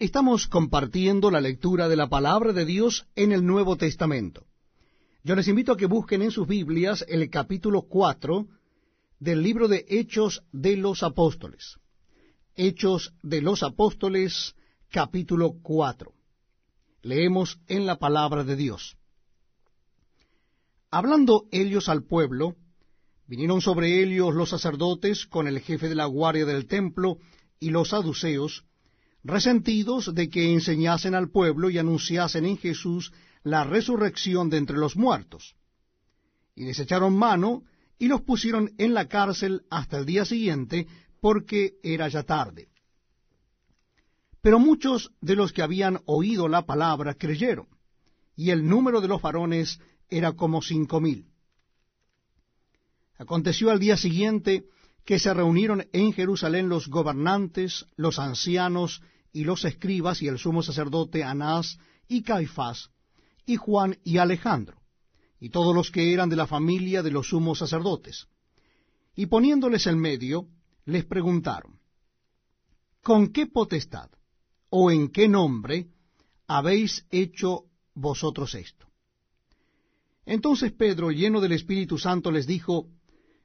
Estamos compartiendo la lectura de la palabra de Dios en el Nuevo Testamento. Yo les invito a que busquen en sus Biblias el capítulo 4 del libro de Hechos de los Apóstoles. Hechos de los Apóstoles, capítulo 4. Leemos en la palabra de Dios. Hablando ellos al pueblo, vinieron sobre ellos los sacerdotes con el jefe de la guardia del templo y los saduceos, resentidos de que enseñasen al pueblo y anunciasen en Jesús la resurrección de entre los muertos. Y les echaron mano y los pusieron en la cárcel hasta el día siguiente, porque era ya tarde. Pero muchos de los que habían oído la palabra creyeron, y el número de los varones era como cinco mil. Aconteció al día siguiente que se reunieron en Jerusalén los gobernantes, los ancianos y los escribas y el sumo sacerdote Anás y Caifás, y Juan y Alejandro, y todos los que eran de la familia de los sumos sacerdotes. Y poniéndoles en medio, les preguntaron, ¿con qué potestad o en qué nombre habéis hecho vosotros esto? Entonces Pedro, lleno del Espíritu Santo, les dijo,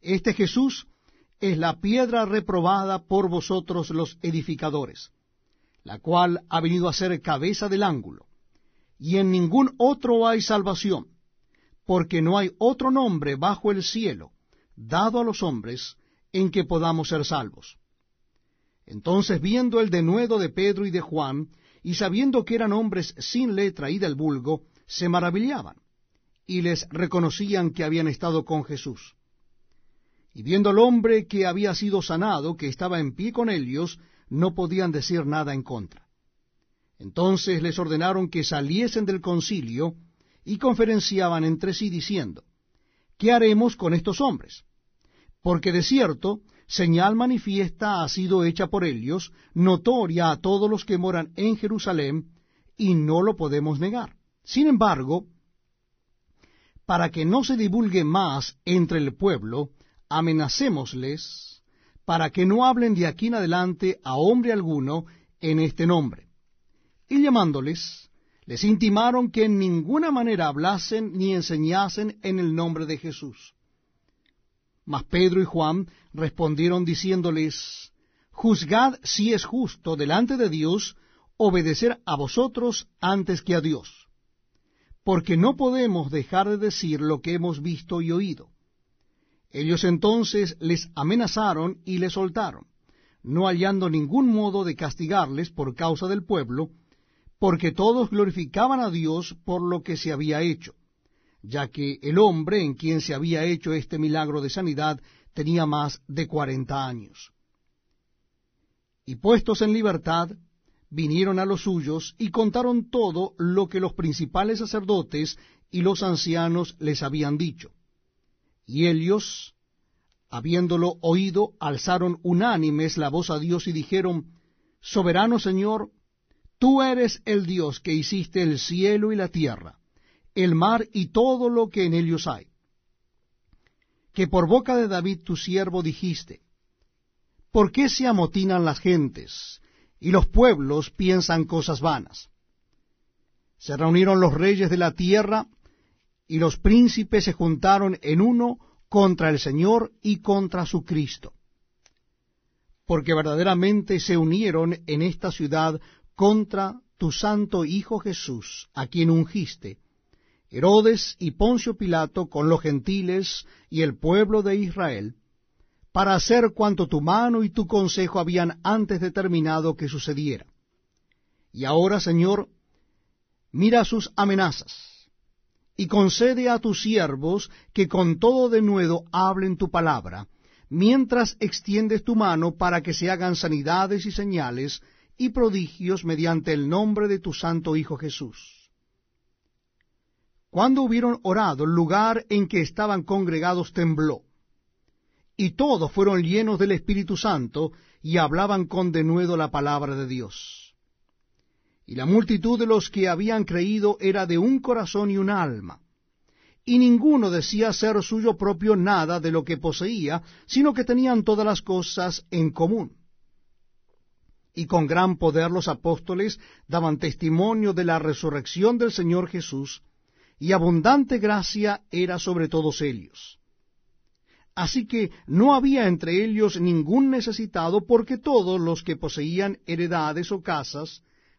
Este Jesús es la piedra reprobada por vosotros los edificadores, la cual ha venido a ser cabeza del ángulo, y en ningún otro hay salvación, porque no hay otro nombre bajo el cielo dado a los hombres en que podamos ser salvos. Entonces, viendo el denuedo de Pedro y de Juan, y sabiendo que eran hombres sin letra y del vulgo, se maravillaban, y les reconocían que habían estado con Jesús. Y viendo al hombre que había sido sanado, que estaba en pie con ellos, no podían decir nada en contra. Entonces les ordenaron que saliesen del concilio y conferenciaban entre sí diciendo, ¿qué haremos con estos hombres? Porque de cierto, señal manifiesta ha sido hecha por ellos, notoria a todos los que moran en Jerusalén, y no lo podemos negar. Sin embargo, para que no se divulgue más entre el pueblo, amenacémosles para que no hablen de aquí en adelante a hombre alguno en este nombre. Y llamándoles, les intimaron que en ninguna manera hablasen ni enseñasen en el nombre de Jesús. Mas Pedro y Juan respondieron diciéndoles, Juzgad si es justo delante de Dios obedecer a vosotros antes que a Dios, porque no podemos dejar de decir lo que hemos visto y oído ellos entonces les amenazaron y les soltaron, no hallando ningún modo de castigarles por causa del pueblo, porque todos glorificaban a Dios por lo que se había hecho, ya que el hombre en quien se había hecho este milagro de sanidad tenía más de cuarenta años. Y puestos en libertad, vinieron a los suyos y contaron todo lo que los principales sacerdotes y los ancianos les habían dicho. Y ellos, habiéndolo oído, alzaron unánimes la voz a Dios y dijeron, Soberano Señor, tú eres el Dios que hiciste el cielo y la tierra, el mar y todo lo que en ellos hay. Que por boca de David tu siervo dijiste, ¿por qué se amotinan las gentes y los pueblos piensan cosas vanas? Se reunieron los reyes de la tierra y los príncipes se juntaron en uno contra el Señor y contra su Cristo. Porque verdaderamente se unieron en esta ciudad contra tu santo Hijo Jesús, a quien ungiste, Herodes y Poncio Pilato con los gentiles y el pueblo de Israel, para hacer cuanto tu mano y tu consejo habían antes determinado que sucediera. Y ahora, Señor, mira sus amenazas y concede a tus siervos que con todo denuedo hablen tu palabra, mientras extiendes tu mano para que se hagan sanidades y señales y prodigios mediante el nombre de tu santo Hijo Jesús. Cuando hubieron orado, el lugar en que estaban congregados tembló, y todos fueron llenos del Espíritu Santo, y hablaban con denuedo la palabra de Dios. Y la multitud de los que habían creído era de un corazón y un alma y ninguno decía ser suyo propio nada de lo que poseía, sino que tenían todas las cosas en común. Y con gran poder los apóstoles daban testimonio de la resurrección del Señor Jesús, y abundante gracia era sobre todos ellos. Así que no había entre ellos ningún necesitado, porque todos los que poseían heredades o casas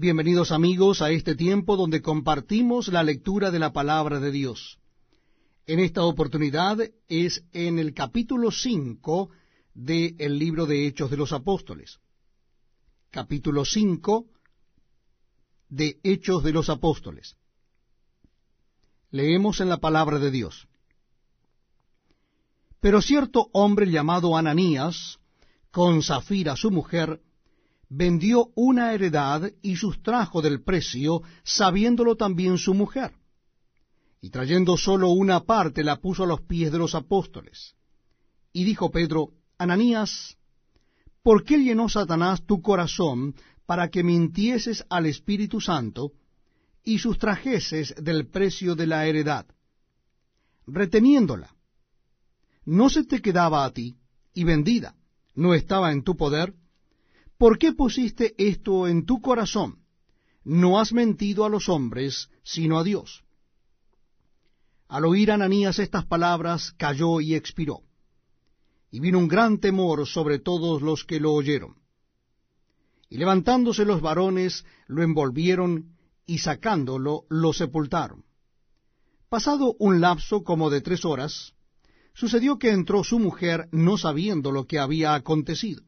Bienvenidos amigos a este tiempo donde compartimos la lectura de la palabra de Dios en esta oportunidad es en el capítulo 5 del libro de Hechos de los Apóstoles. Capítulo 5 de Hechos de los Apóstoles. Leemos en la palabra de Dios. Pero cierto hombre llamado Ananías, con Zafira su mujer, vendió una heredad y sustrajo del precio, sabiéndolo también su mujer y trayendo sólo una parte la puso a los pies de los apóstoles. Y dijo Pedro, Ananías, ¿por qué llenó Satanás tu corazón para que mintieses al Espíritu Santo y sustrajeses del precio de la heredad? Reteniéndola, ¿no se te quedaba a ti y vendida? ¿No estaba en tu poder? ¿Por qué pusiste esto en tu corazón? No has mentido a los hombres, sino a Dios. Al oír Ananías estas palabras, cayó y expiró. Y vino un gran temor sobre todos los que lo oyeron. Y levantándose los varones, lo envolvieron y sacándolo, lo sepultaron. Pasado un lapso como de tres horas, sucedió que entró su mujer no sabiendo lo que había acontecido.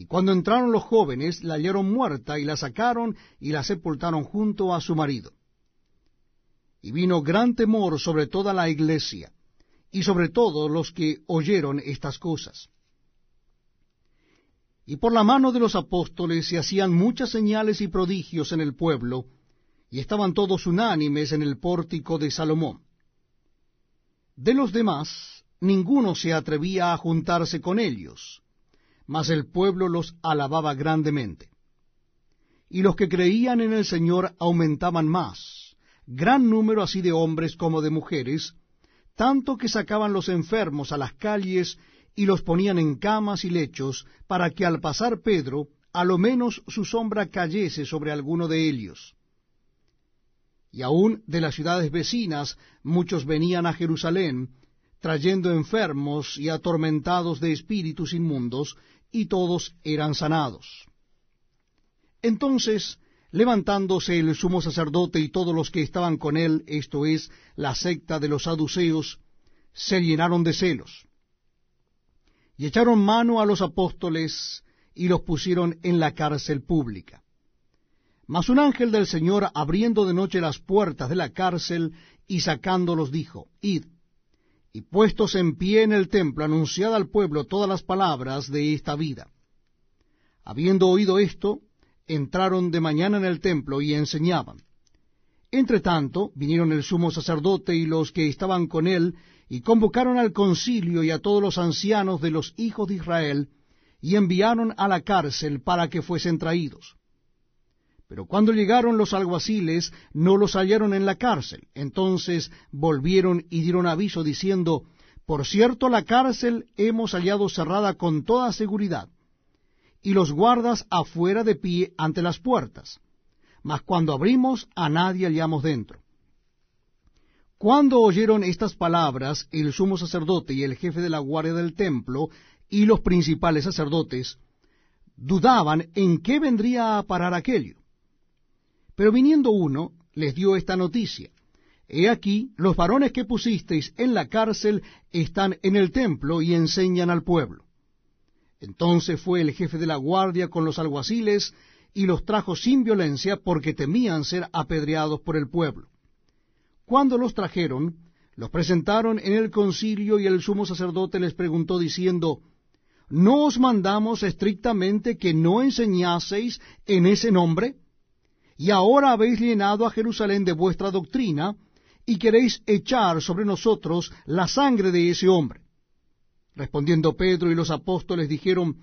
Y cuando entraron los jóvenes, la hallaron muerta y la sacaron y la sepultaron junto a su marido. Y vino gran temor sobre toda la iglesia y sobre todo los que oyeron estas cosas. Y por la mano de los apóstoles se hacían muchas señales y prodigios en el pueblo, y estaban todos unánimes en el pórtico de Salomón. De los demás, ninguno se atrevía a juntarse con ellos, mas el pueblo los alababa grandemente. Y los que creían en el Señor aumentaban más, gran número así de hombres como de mujeres, tanto que sacaban los enfermos a las calles y los ponían en camas y lechos, para que al pasar Pedro, a lo menos su sombra cayese sobre alguno de ellos. Y aun de las ciudades vecinas muchos venían a Jerusalén, trayendo enfermos y atormentados de espíritus inmundos, y todos eran sanados. Entonces Levantándose el sumo sacerdote y todos los que estaban con él, esto es, la secta de los saduceos, se llenaron de celos. Y echaron mano a los apóstoles y los pusieron en la cárcel pública. Mas un ángel del Señor, abriendo de noche las puertas de la cárcel y sacándolos, dijo, Id, y puestos en pie en el templo, anunciad al pueblo todas las palabras de esta vida. Habiendo oído esto, entraron de mañana en el templo y enseñaban. Entre tanto, vinieron el sumo sacerdote y los que estaban con él, y convocaron al concilio y a todos los ancianos de los hijos de Israel, y enviaron a la cárcel para que fuesen traídos. Pero cuando llegaron los alguaciles, no los hallaron en la cárcel. Entonces volvieron y dieron aviso diciendo, Por cierto, la cárcel hemos hallado cerrada con toda seguridad, y los guardas afuera de pie ante las puertas. Mas cuando abrimos, a nadie hallamos dentro. Cuando oyeron estas palabras, el sumo sacerdote y el jefe de la guardia del templo y los principales sacerdotes dudaban en qué vendría a parar aquello. Pero viniendo uno, les dio esta noticia. He aquí, los varones que pusisteis en la cárcel están en el templo y enseñan al pueblo. Entonces fue el jefe de la guardia con los alguaciles y los trajo sin violencia porque temían ser apedreados por el pueblo. Cuando los trajeron, los presentaron en el concilio y el sumo sacerdote les preguntó diciendo, ¿No os mandamos estrictamente que no enseñaseis en ese nombre? Y ahora habéis llenado a Jerusalén de vuestra doctrina, y queréis echar sobre nosotros la sangre de ese hombre. Respondiendo Pedro y los apóstoles dijeron,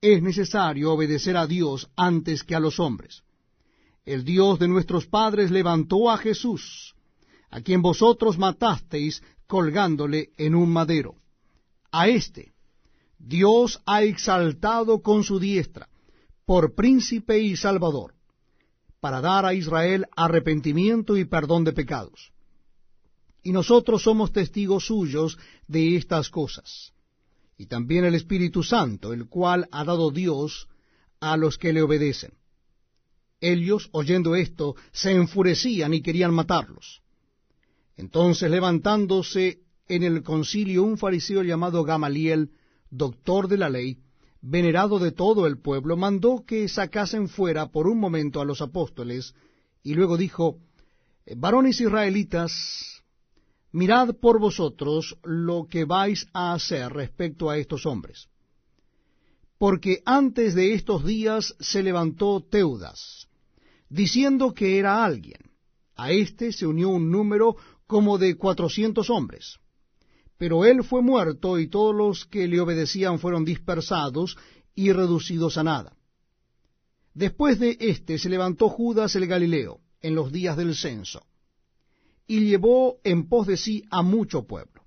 es necesario obedecer a Dios antes que a los hombres. El Dios de nuestros padres levantó a Jesús, a quien vosotros matasteis colgándole en un madero. A éste Dios ha exaltado con su diestra, por príncipe y salvador para dar a Israel arrepentimiento y perdón de pecados. Y nosotros somos testigos suyos de estas cosas. Y también el Espíritu Santo, el cual ha dado Dios a los que le obedecen. Ellos, oyendo esto, se enfurecían y querían matarlos. Entonces, levantándose en el concilio un fariseo llamado Gamaliel, doctor de la ley, venerado de todo el pueblo, mandó que sacasen fuera por un momento a los apóstoles, y luego dijo, varones israelitas, mirad por vosotros lo que vais a hacer respecto a estos hombres. Porque antes de estos días se levantó Teudas, diciendo que era alguien. A éste se unió un número como de cuatrocientos hombres pero él fue muerto y todos los que le obedecían fueron dispersados y reducidos a nada. Después de éste se levantó Judas el Galileo en los días del censo, y llevó en pos de sí a mucho pueblo.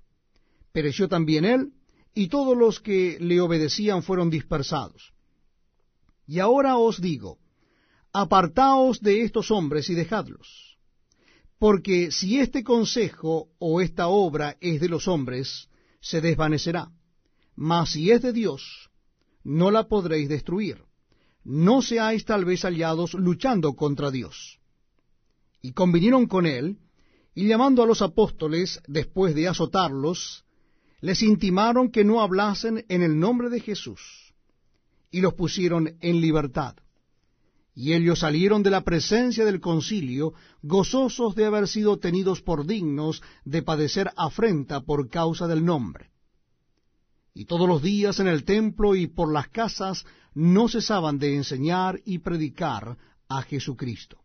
Pereció también él, y todos los que le obedecían fueron dispersados. Y ahora os digo, apartaos de estos hombres y dejadlos porque si este consejo o esta obra es de los hombres, se desvanecerá. Mas si es de Dios, no la podréis destruir. No seáis tal vez aliados luchando contra Dios. Y convinieron con él, y llamando a los apóstoles, después de azotarlos, les intimaron que no hablasen en el nombre de Jesús, y los pusieron en libertad. Y ellos salieron de la presencia del concilio, gozosos de haber sido tenidos por dignos de padecer afrenta por causa del nombre. Y todos los días en el templo y por las casas no cesaban de enseñar y predicar a Jesucristo.